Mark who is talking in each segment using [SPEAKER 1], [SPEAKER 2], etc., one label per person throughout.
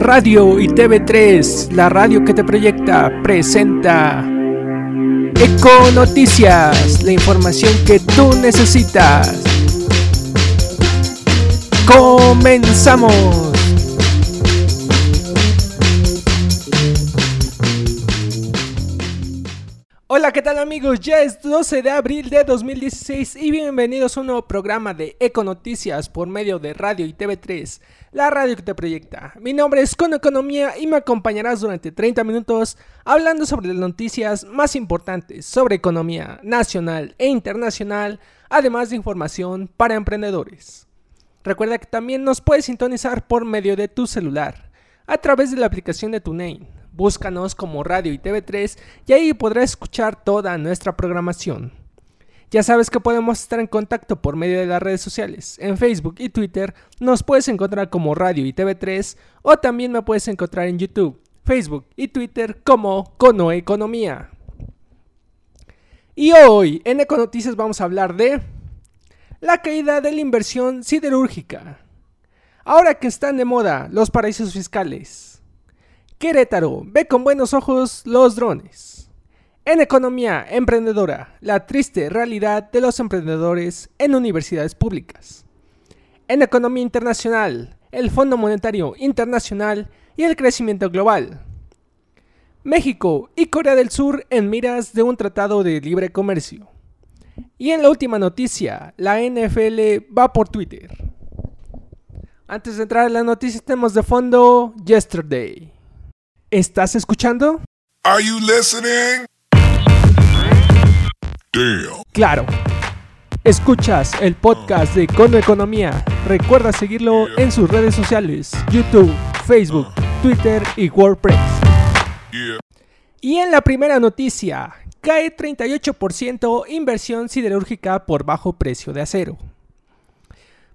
[SPEAKER 1] Radio y TV3, la radio que te proyecta, presenta Eco Noticias, la información que tú necesitas. Comenzamos. Hola, ¿qué tal amigos? Ya es 12 de abril de 2016 y bienvenidos a un nuevo programa de Eco Noticias por medio de Radio y TV3, la radio que te proyecta. Mi nombre es Con Economía y me acompañarás durante 30 minutos hablando sobre las noticias más importantes sobre economía nacional e internacional, además de información para emprendedores. Recuerda que también nos puedes sintonizar por medio de tu celular, a través de la aplicación de TuneIn Búscanos como Radio y TV3 y ahí podrás escuchar toda nuestra programación. Ya sabes que podemos estar en contacto por medio de las redes sociales. En Facebook y Twitter nos puedes encontrar como Radio y TV3 o también me puedes encontrar en YouTube, Facebook y Twitter como Cono Economía. Y hoy en Econoticias vamos a hablar de la caída de la inversión siderúrgica. Ahora que están de moda los paraísos fiscales. Querétaro ve con buenos ojos los drones. En economía emprendedora, la triste realidad de los emprendedores en universidades públicas. En economía internacional, el Fondo Monetario Internacional y el crecimiento global. México y Corea del Sur en miras de un tratado de libre comercio. Y en la última noticia, la NFL va por Twitter. Antes de entrar en la noticia, tenemos de fondo Yesterday. ¿Estás escuchando?
[SPEAKER 2] Are you listening?
[SPEAKER 1] Damn. Claro. Escuchas el podcast de Cono Economía. Recuerda seguirlo en sus redes sociales: YouTube, Facebook, Twitter y WordPress. Y en la primera noticia, cae 38% inversión siderúrgica por bajo precio de acero.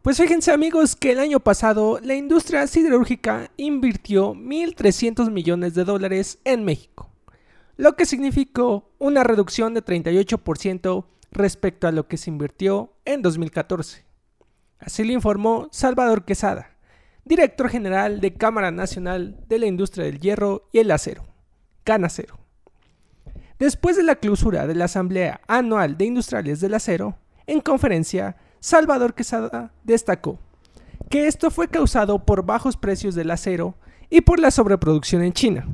[SPEAKER 1] Pues fíjense amigos que el año pasado la industria siderúrgica invirtió 1.300 millones de dólares en México, lo que significó una reducción de 38% respecto a lo que se invirtió en 2014. Así lo informó Salvador Quesada, director general de Cámara Nacional de la Industria del Hierro y el Acero, Canacero. Después de la clausura de la Asamblea Anual de Industriales del Acero, en conferencia, Salvador Quesada destacó que esto fue causado por bajos precios del acero y por la sobreproducción en China,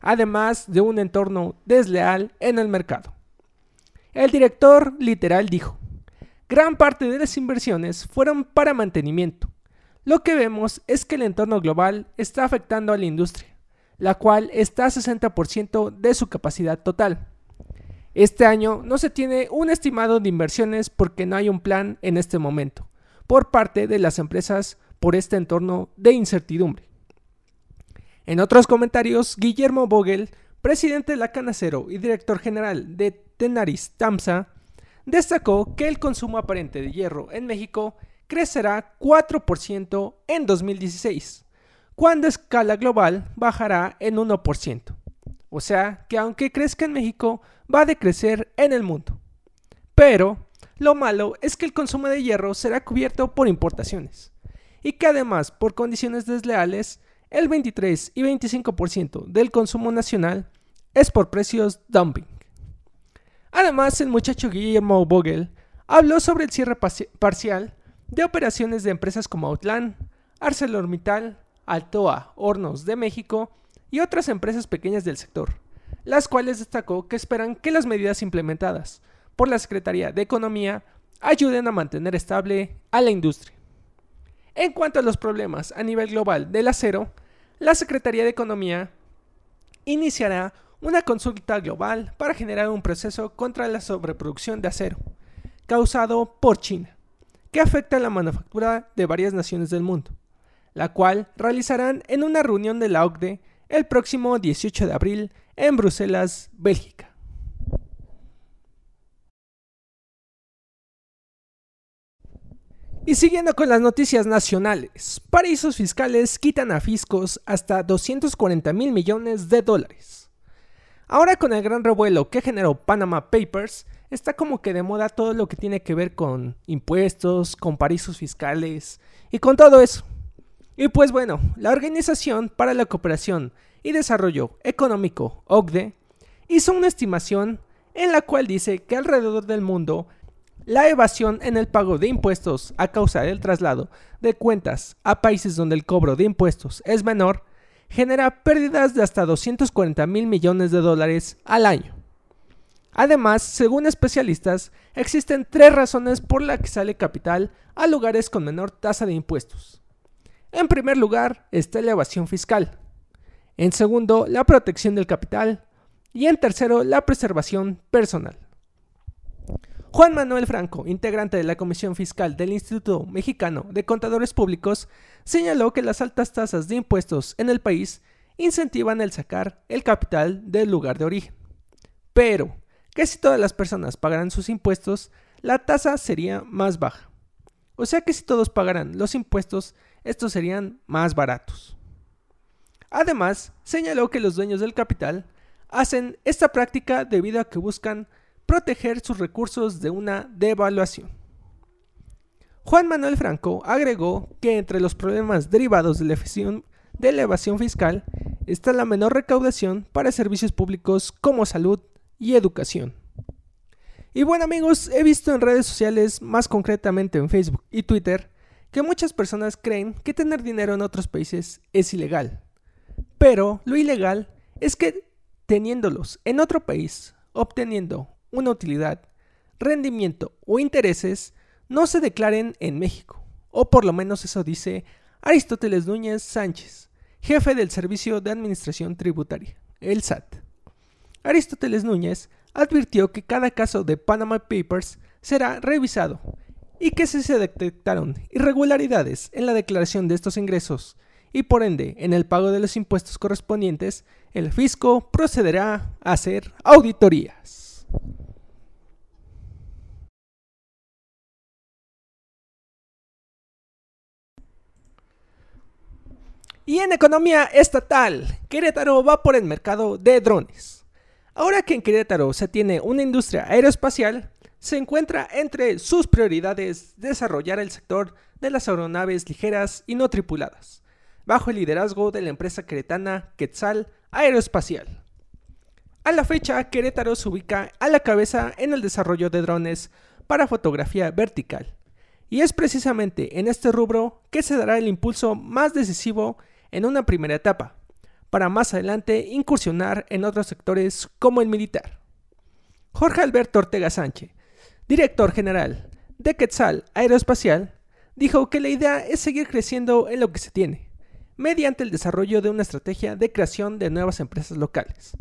[SPEAKER 1] además de un entorno desleal en el mercado. El director literal dijo, gran parte de las inversiones fueron para mantenimiento. Lo que vemos es que el entorno global está afectando a la industria, la cual está a 60% de su capacidad total. Este año no se tiene un estimado de inversiones porque no hay un plan en este momento por parte de las empresas por este entorno de incertidumbre. En otros comentarios, Guillermo Vogel, presidente de la Canacero y director general de Tenaris Tamsa, destacó que el consumo aparente de hierro en México crecerá 4% en 2016, cuando a escala global bajará en 1%. O sea que aunque crezca en México, va a decrecer en el mundo. Pero lo malo es que el consumo de hierro será cubierto por importaciones. Y que además, por condiciones desleales, el 23 y 25% del consumo nacional es por precios dumping. Además, el muchacho Guillermo Vogel habló sobre el cierre parcial de operaciones de empresas como Outland, ArcelorMittal, Altoa, Hornos de México y otras empresas pequeñas del sector, las cuales destacó que esperan que las medidas implementadas por la Secretaría de Economía ayuden a mantener estable a la industria. En cuanto a los problemas a nivel global del acero, la Secretaría de Economía iniciará una consulta global para generar un proceso contra la sobreproducción de acero, causado por China, que afecta a la manufactura de varias naciones del mundo, la cual realizarán en una reunión de la OCDE el próximo 18 de abril en Bruselas, Bélgica. Y siguiendo con las noticias nacionales, paraísos fiscales quitan a fiscos hasta 240 mil millones de dólares. Ahora con el gran revuelo que generó Panama Papers, está como que de moda todo lo que tiene que ver con impuestos, con paraísos fiscales y con todo eso. Y pues bueno, la Organización para la Cooperación y Desarrollo Económico, OCDE, hizo una estimación en la cual dice que alrededor del mundo la evasión en el pago de impuestos a causa del traslado de cuentas a países donde el cobro de impuestos es menor genera pérdidas de hasta 240 mil millones de dólares al año. Además, según especialistas, existen tres razones por las que sale capital a lugares con menor tasa de impuestos. En primer lugar está la evasión fiscal. En segundo, la protección del capital. Y en tercero, la preservación personal. Juan Manuel Franco, integrante de la Comisión Fiscal del Instituto Mexicano de Contadores Públicos, señaló que las altas tasas de impuestos en el país incentivan el sacar el capital del lugar de origen. Pero, que si todas las personas pagaran sus impuestos, la tasa sería más baja. O sea que si todos pagaran los impuestos, estos serían más baratos. Además, señaló que los dueños del capital hacen esta práctica debido a que buscan proteger sus recursos de una devaluación. Juan Manuel Franco agregó que entre los problemas derivados de la, evasión, fiscal está la menor recaudación para servicios públicos como salud y educación. Y bueno amigos, he visto en redes sociales, más concretamente en Facebook y Twitter, que muchas personas creen que tener dinero en otros países es ilegal. Pero lo ilegal es que teniéndolos en otro país, obteniendo una utilidad, rendimiento o intereses, no se declaren en México. O por lo menos eso dice Aristóteles Núñez Sánchez, jefe del Servicio de Administración Tributaria, el SAT. Aristóteles Núñez advirtió que cada caso de Panama Papers será revisado y que si se detectaron irregularidades en la declaración de estos ingresos y por ende en el pago de los impuestos correspondientes, el fisco procederá a hacer auditorías. Y en economía estatal, Querétaro va por el mercado de drones. Ahora que en Querétaro se tiene una industria aeroespacial, se encuentra entre sus prioridades desarrollar el sector de las aeronaves ligeras y no tripuladas, bajo el liderazgo de la empresa queretana Quetzal Aeroespacial. A la fecha, Querétaro se ubica a la cabeza en el desarrollo de drones para fotografía vertical, y es precisamente en este rubro que se dará el impulso más decisivo en una primera etapa, para más adelante incursionar en otros sectores como el militar. Jorge Alberto Ortega Sánchez, director general de Quetzal Aeroespacial, dijo que la idea es seguir creciendo en lo que se tiene, mediante el desarrollo de una estrategia de creación de nuevas empresas locales.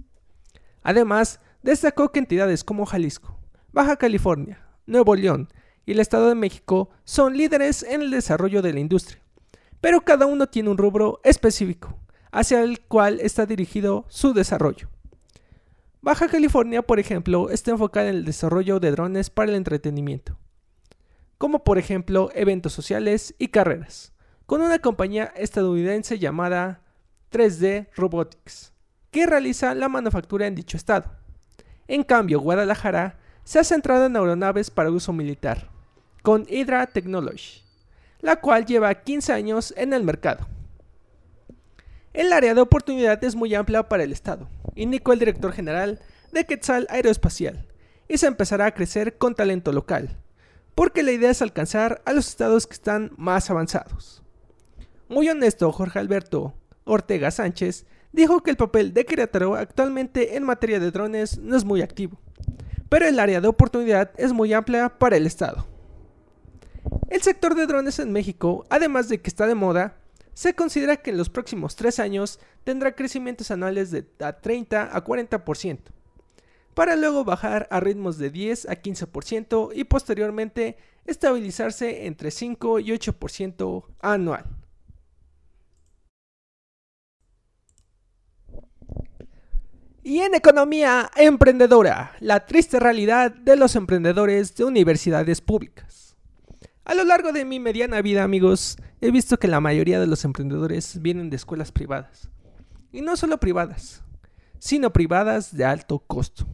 [SPEAKER 1] Además, destacó que entidades como Jalisco, Baja California, Nuevo León y el Estado de México son líderes en el desarrollo de la industria, pero cada uno tiene un rubro específico hacia el cual está dirigido su desarrollo. Baja California, por ejemplo, está enfocada en el desarrollo de drones para el entretenimiento, como por ejemplo eventos sociales y carreras, con una compañía estadounidense llamada 3D Robotics, que realiza la manufactura en dicho estado. En cambio, Guadalajara se ha centrado en aeronaves para uso militar, con Hydra Technology, la cual lleva 15 años en el mercado. El área de oportunidad es muy amplia para el Estado, indicó el director general de Quetzal Aeroespacial, y se empezará a crecer con talento local, porque la idea es alcanzar a los estados que están más avanzados. Muy honesto, Jorge Alberto Ortega Sánchez dijo que el papel de Querétaro actualmente en materia de drones no es muy activo, pero el área de oportunidad es muy amplia para el estado. El sector de drones en México, además de que está de moda, se considera que en los próximos tres años tendrá crecimientos anuales de 30 a 40%, para luego bajar a ritmos de 10 a 15% y posteriormente estabilizarse entre 5 y 8% anual. Y en economía emprendedora, la triste realidad de los emprendedores de universidades públicas. A lo largo de mi mediana vida, amigos, he visto que la mayoría de los emprendedores vienen de escuelas privadas. Y no solo privadas, sino privadas de alto costo.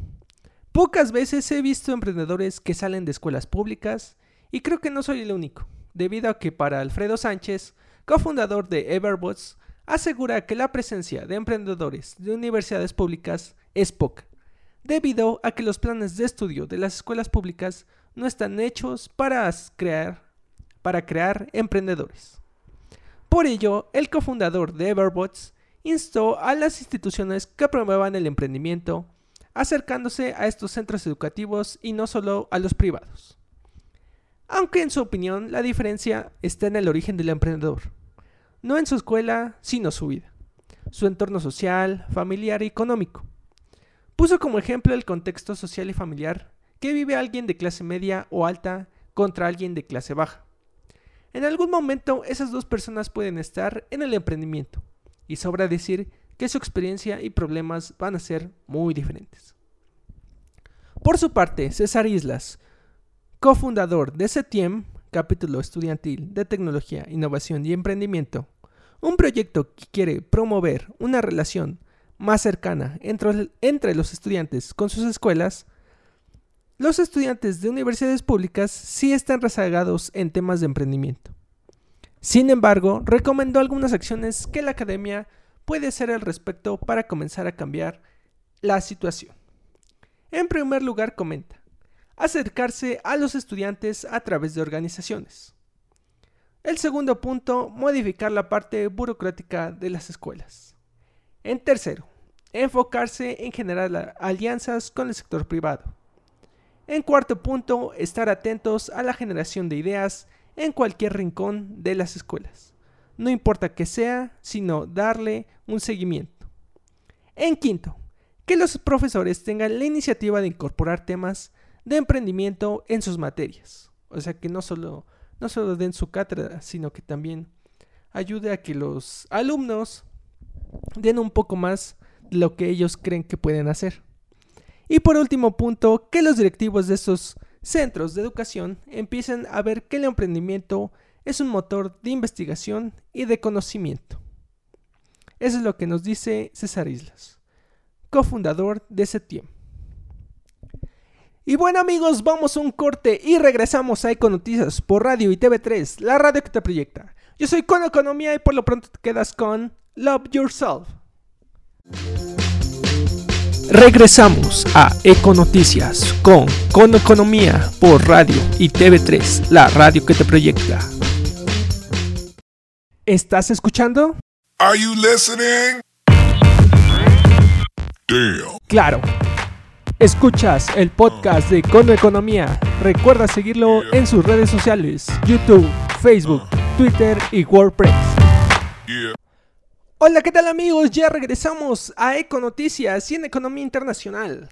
[SPEAKER 1] Pocas veces he visto emprendedores que salen de escuelas públicas y creo que no soy el único, debido a que para Alfredo Sánchez, cofundador de Everbots, asegura que la presencia de emprendedores de universidades públicas es poca, debido a que los planes de estudio de las escuelas públicas no están hechos para crear, para crear emprendedores. Por ello, el cofundador de Everbots instó a las instituciones que promuevan el emprendimiento, acercándose a estos centros educativos y no solo a los privados. Aunque en su opinión la diferencia está en el origen del emprendedor, no en su escuela, sino su vida, su entorno social, familiar y económico. Puso como ejemplo el contexto social y familiar que vive alguien de clase media o alta contra alguien de clase baja. En algún momento esas dos personas pueden estar en el emprendimiento, y sobra decir que su experiencia y problemas van a ser muy diferentes. Por su parte, César Islas, cofundador de CETIEM, capítulo estudiantil de tecnología, innovación y emprendimiento, un proyecto que quiere promover una relación más cercana entre, entre los estudiantes con sus escuelas, los estudiantes de universidades públicas sí están rezagados en temas de emprendimiento. Sin embargo, recomendó algunas acciones que la academia puede hacer al respecto para comenzar a cambiar la situación. En primer lugar, comenta, acercarse a los estudiantes a través de organizaciones. El segundo punto, modificar la parte burocrática de las escuelas. En tercero, enfocarse en generar alianzas con el sector privado. En cuarto punto, estar atentos a la generación de ideas en cualquier rincón de las escuelas. No importa que sea, sino darle un seguimiento. En quinto, que los profesores tengan la iniciativa de incorporar temas de emprendimiento en sus materias. O sea, que no solo, no solo den su cátedra, sino que también ayude a que los alumnos den un poco más de lo que ellos creen que pueden hacer. Y por último punto, que los directivos de estos centros de educación empiecen a ver que el emprendimiento es un motor de investigación y de conocimiento. Eso es lo que nos dice César Islas, cofundador de SETIEM. Y bueno amigos, vamos a un corte y regresamos a Econoticias por Radio y TV3, la radio que te proyecta. Yo soy Con Economía y por lo pronto te quedas con Love Yourself. Regresamos a Econoticias con Con Economía por Radio y TV3, la radio que te proyecta. ¿Estás escuchando?
[SPEAKER 2] Are you listening? Damn.
[SPEAKER 1] Claro. Escuchas el podcast de Cono Economía. Recuerda seguirlo en sus redes sociales, YouTube, Facebook, Twitter y WordPress.
[SPEAKER 2] Yeah.
[SPEAKER 1] Hola, ¿qué tal amigos? Ya regresamos a Econoticias y en Economía Internacional.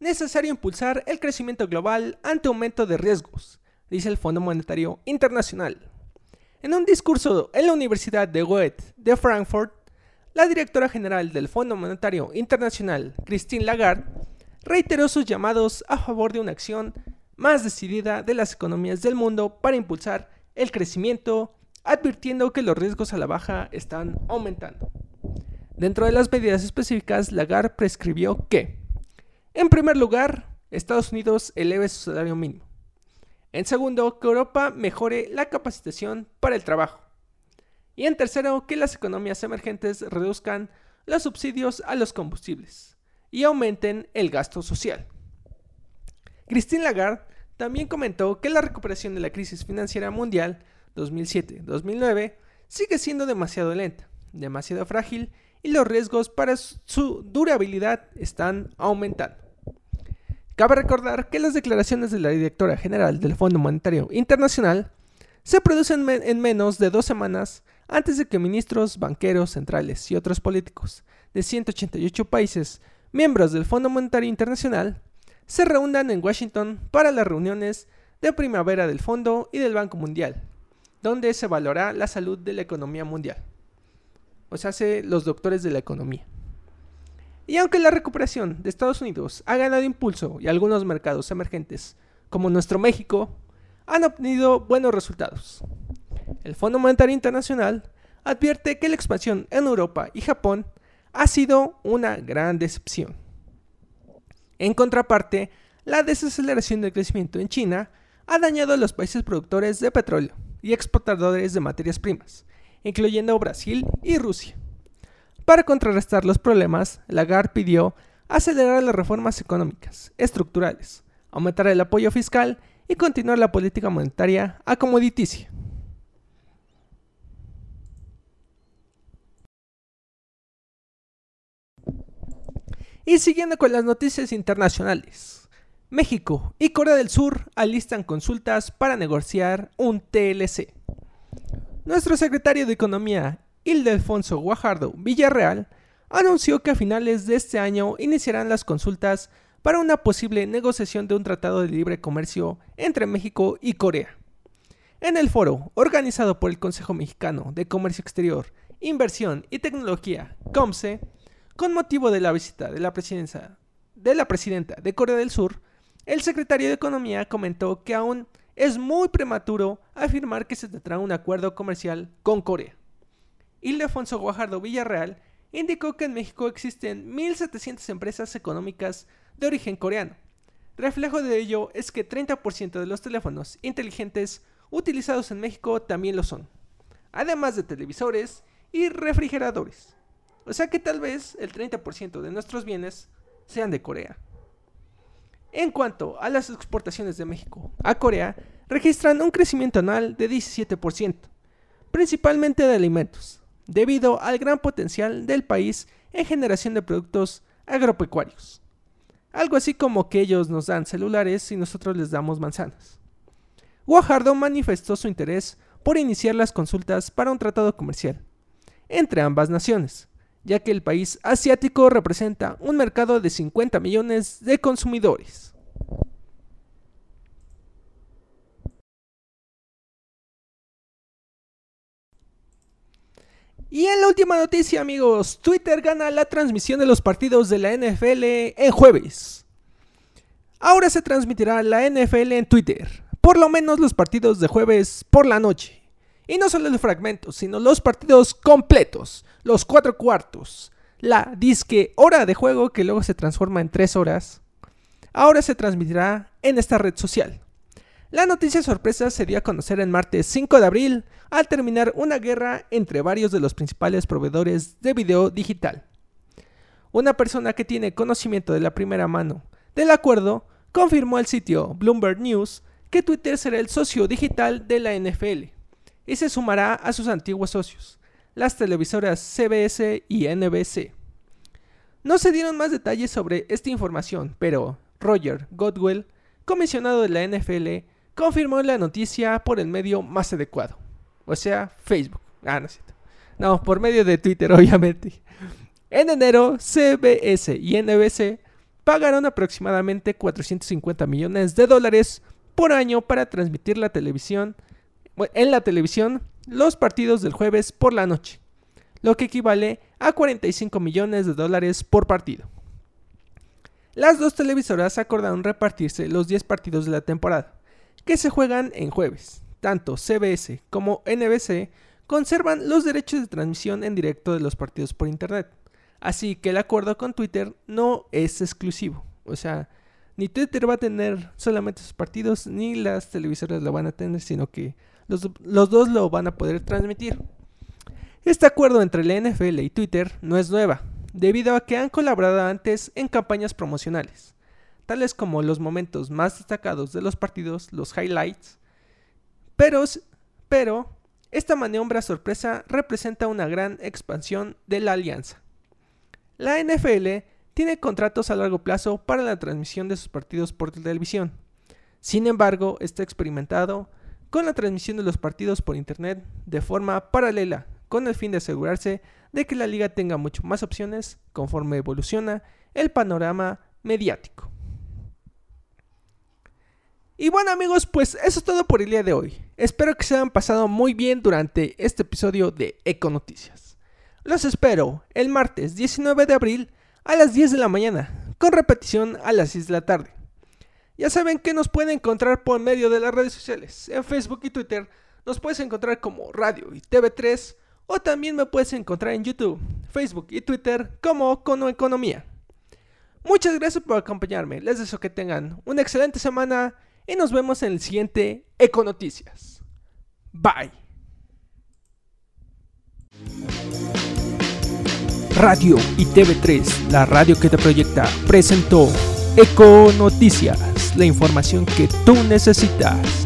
[SPEAKER 1] Necesario impulsar el crecimiento global ante aumento de riesgos, dice el Fondo Monetario Internacional. En un discurso en la Universidad de Goethe de Frankfurt, la directora general del Fondo Monetario Internacional, Christine Lagarde, reiteró sus llamados a favor de una acción más decidida de las economías del mundo para impulsar el crecimiento advirtiendo que los riesgos a la baja están aumentando. Dentro de las medidas específicas, Lagarde prescribió que, en primer lugar, Estados Unidos eleve su salario mínimo. En segundo, que Europa mejore la capacitación para el trabajo. Y en tercero, que las economías emergentes reduzcan los subsidios a los combustibles y aumenten el gasto social. Christine Lagarde también comentó que la recuperación de la crisis financiera mundial 2007-2009 sigue siendo demasiado lenta, demasiado frágil y los riesgos para su durabilidad están aumentando. Cabe recordar que las declaraciones de la directora general del Fondo Monetario Internacional se producen en menos de dos semanas antes de que ministros, banqueros, centrales y otros políticos de 188 países miembros del Fondo Monetario Internacional se reúnan en Washington para las reuniones de primavera del Fondo y del Banco Mundial, donde se valora la salud de la economía mundial. O sea, hace los doctores de la economía. Y aunque la recuperación de Estados Unidos ha ganado impulso y algunos mercados emergentes, como nuestro México, han obtenido buenos resultados. El Fondo Monetario Internacional advierte que la expansión en Europa y Japón ha sido una gran decepción. En contraparte, la desaceleración del crecimiento en China ha dañado a los países productores de petróleo y exportadores de materias primas, incluyendo Brasil y Rusia. Para contrarrestar los problemas, Lagarde pidió acelerar las reformas económicas, estructurales, aumentar el apoyo fiscal y continuar la política monetaria acomoditicia. Y siguiendo con las noticias internacionales, México y Corea del Sur alistan consultas para negociar un TLC. Nuestro secretario de Economía, Ildefonso Guajardo Villarreal, anunció que a finales de este año iniciarán las consultas para una posible negociación de un tratado de libre comercio entre México y Corea. En el foro, organizado por el Consejo Mexicano de Comercio Exterior, Inversión y Tecnología, COMSE, con motivo de la visita de la, presidencia, de la presidenta de Corea del Sur, el secretario de Economía comentó que aún es muy prematuro afirmar que se tendrá un acuerdo comercial con Corea. Ildefonso Guajardo Villarreal indicó que en México existen 1.700 empresas económicas de origen coreano. Reflejo de ello es que 30% de los teléfonos inteligentes utilizados en México también lo son, además de televisores y refrigeradores. O sea que tal vez el 30% de nuestros bienes sean de Corea. En cuanto a las exportaciones de México a Corea, registran un crecimiento anual de 17%, principalmente de alimentos, debido al gran potencial del país en generación de productos agropecuarios. Algo así como que ellos nos dan celulares y nosotros les damos manzanas. Guajardo manifestó su interés por iniciar las consultas para un tratado comercial entre ambas naciones, ya que el país asiático representa un mercado de 50 millones de consumidores. Y en la última noticia, amigos, Twitter gana la transmisión de los partidos de la NFL en jueves. Ahora se transmitirá la NFL en Twitter, por lo menos los partidos de jueves por la noche. Y no solo el fragmento, sino los partidos completos, los cuatro cuartos, la disque hora de juego que luego se transforma en tres horas, ahora se transmitirá en esta red social. La noticia sorpresa se dio a conocer el martes 5 de abril al terminar una guerra entre varios de los principales proveedores de video digital. Una persona que tiene conocimiento de la primera mano del acuerdo confirmó al sitio Bloomberg News que Twitter será el socio digital de la NFL y se sumará a sus antiguos socios, las televisoras CBS y NBC. No se dieron más detalles sobre esta información, pero Roger Godwell, comisionado de la NFL, confirmó la noticia por el medio más adecuado, o sea, Facebook. Ah, no, no, por medio de Twitter, obviamente. En enero, CBS y NBC pagaron aproximadamente 450 millones de dólares por año para transmitir la televisión en la televisión los partidos del jueves por la noche, lo que equivale a 45 millones de dólares por partido. Las dos televisoras acordaron repartirse los 10 partidos de la temporada, que se juegan en jueves. Tanto CBS como NBC conservan los derechos de transmisión en directo de los partidos por Internet. Así que el acuerdo con Twitter no es exclusivo. O sea, ni Twitter va a tener solamente sus partidos, ni las televisoras lo van a tener, sino que los, dos lo van a poder transmitir. Este acuerdo entre la NFL y Twitter no es nueva, debido a que han colaborado antes en campañas promocionales, tales como los momentos más destacados de los partidos, los highlights, pero, pero esta maniobra sorpresa representa una gran expansión de la alianza. La NFL tiene contratos a largo plazo para la transmisión de sus partidos por televisión. Sin embargo, está experimentado con la transmisión de los partidos por Internet de forma paralela, con el fin de asegurarse de que la liga tenga mucho más opciones conforme evoluciona el panorama mediático. Y bueno amigos, pues eso es todo por el día de hoy. Espero que se hayan pasado muy bien durante este episodio de Eco Noticias. Los espero el martes 19 de abril a las 10 de la mañana, con repetición a las 6 de la tarde. Ya saben que nos pueden encontrar por medio de las redes sociales. En Facebook y Twitter nos puedes encontrar como Radio y TV3 o también me puedes encontrar en YouTube, Facebook y Twitter como Cono Economía. Muchas gracias por acompañarme. Les deseo que tengan una excelente semana y nos vemos en el siguiente Econoticias. Bye. Radio y TV3, la radio que te proyecta, presentó Eco Noticias, la información que tú necesitas.